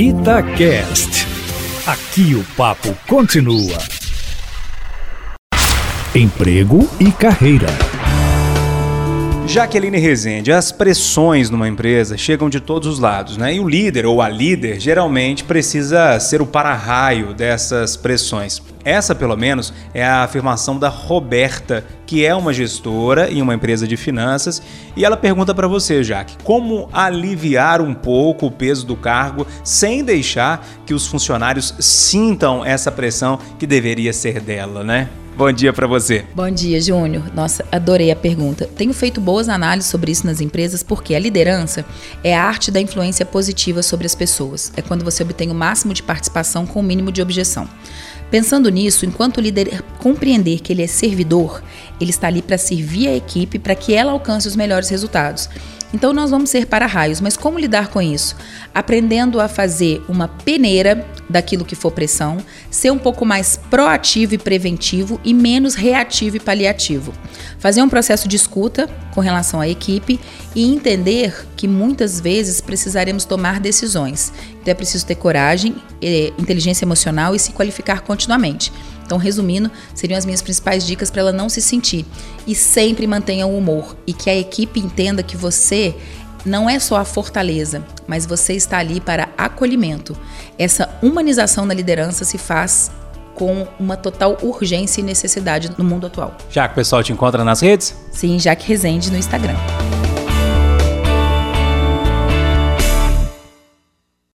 Itacast. Aqui o papo continua. Emprego e carreira. Jaqueline Rezende, as pressões numa empresa chegam de todos os lados, né? E o líder ou a líder geralmente precisa ser o para-raio dessas pressões. Essa, pelo menos, é a afirmação da Roberta, que é uma gestora em uma empresa de finanças, e ela pergunta para você, Jaque, como aliviar um pouco o peso do cargo sem deixar que os funcionários sintam essa pressão que deveria ser dela, né? Bom dia para você. Bom dia, Júnior. Nossa, adorei a pergunta. Tenho feito boas análises sobre isso nas empresas porque a liderança é a arte da influência positiva sobre as pessoas. É quando você obtém o máximo de participação com o mínimo de objeção. Pensando nisso, enquanto o líder compreender que ele é servidor, ele está ali para servir a equipe para que ela alcance os melhores resultados. Então nós vamos ser para-raios, mas como lidar com isso? Aprendendo a fazer uma peneira daquilo que for pressão, ser um pouco mais proativo e preventivo e menos reativo e paliativo. Fazer um processo de escuta com relação à equipe e entender que muitas vezes precisaremos tomar decisões. Então é preciso ter coragem, inteligência emocional e se qualificar continuamente. Então, resumindo, seriam as minhas principais dicas para ela não se sentir. E sempre mantenha o humor e que a equipe entenda que você não é só a fortaleza, mas você está ali para acolhimento. Essa humanização da liderança se faz com uma total urgência e necessidade no mundo atual. Já que o pessoal te encontra nas redes? Sim, Jaque Rezende no Instagram.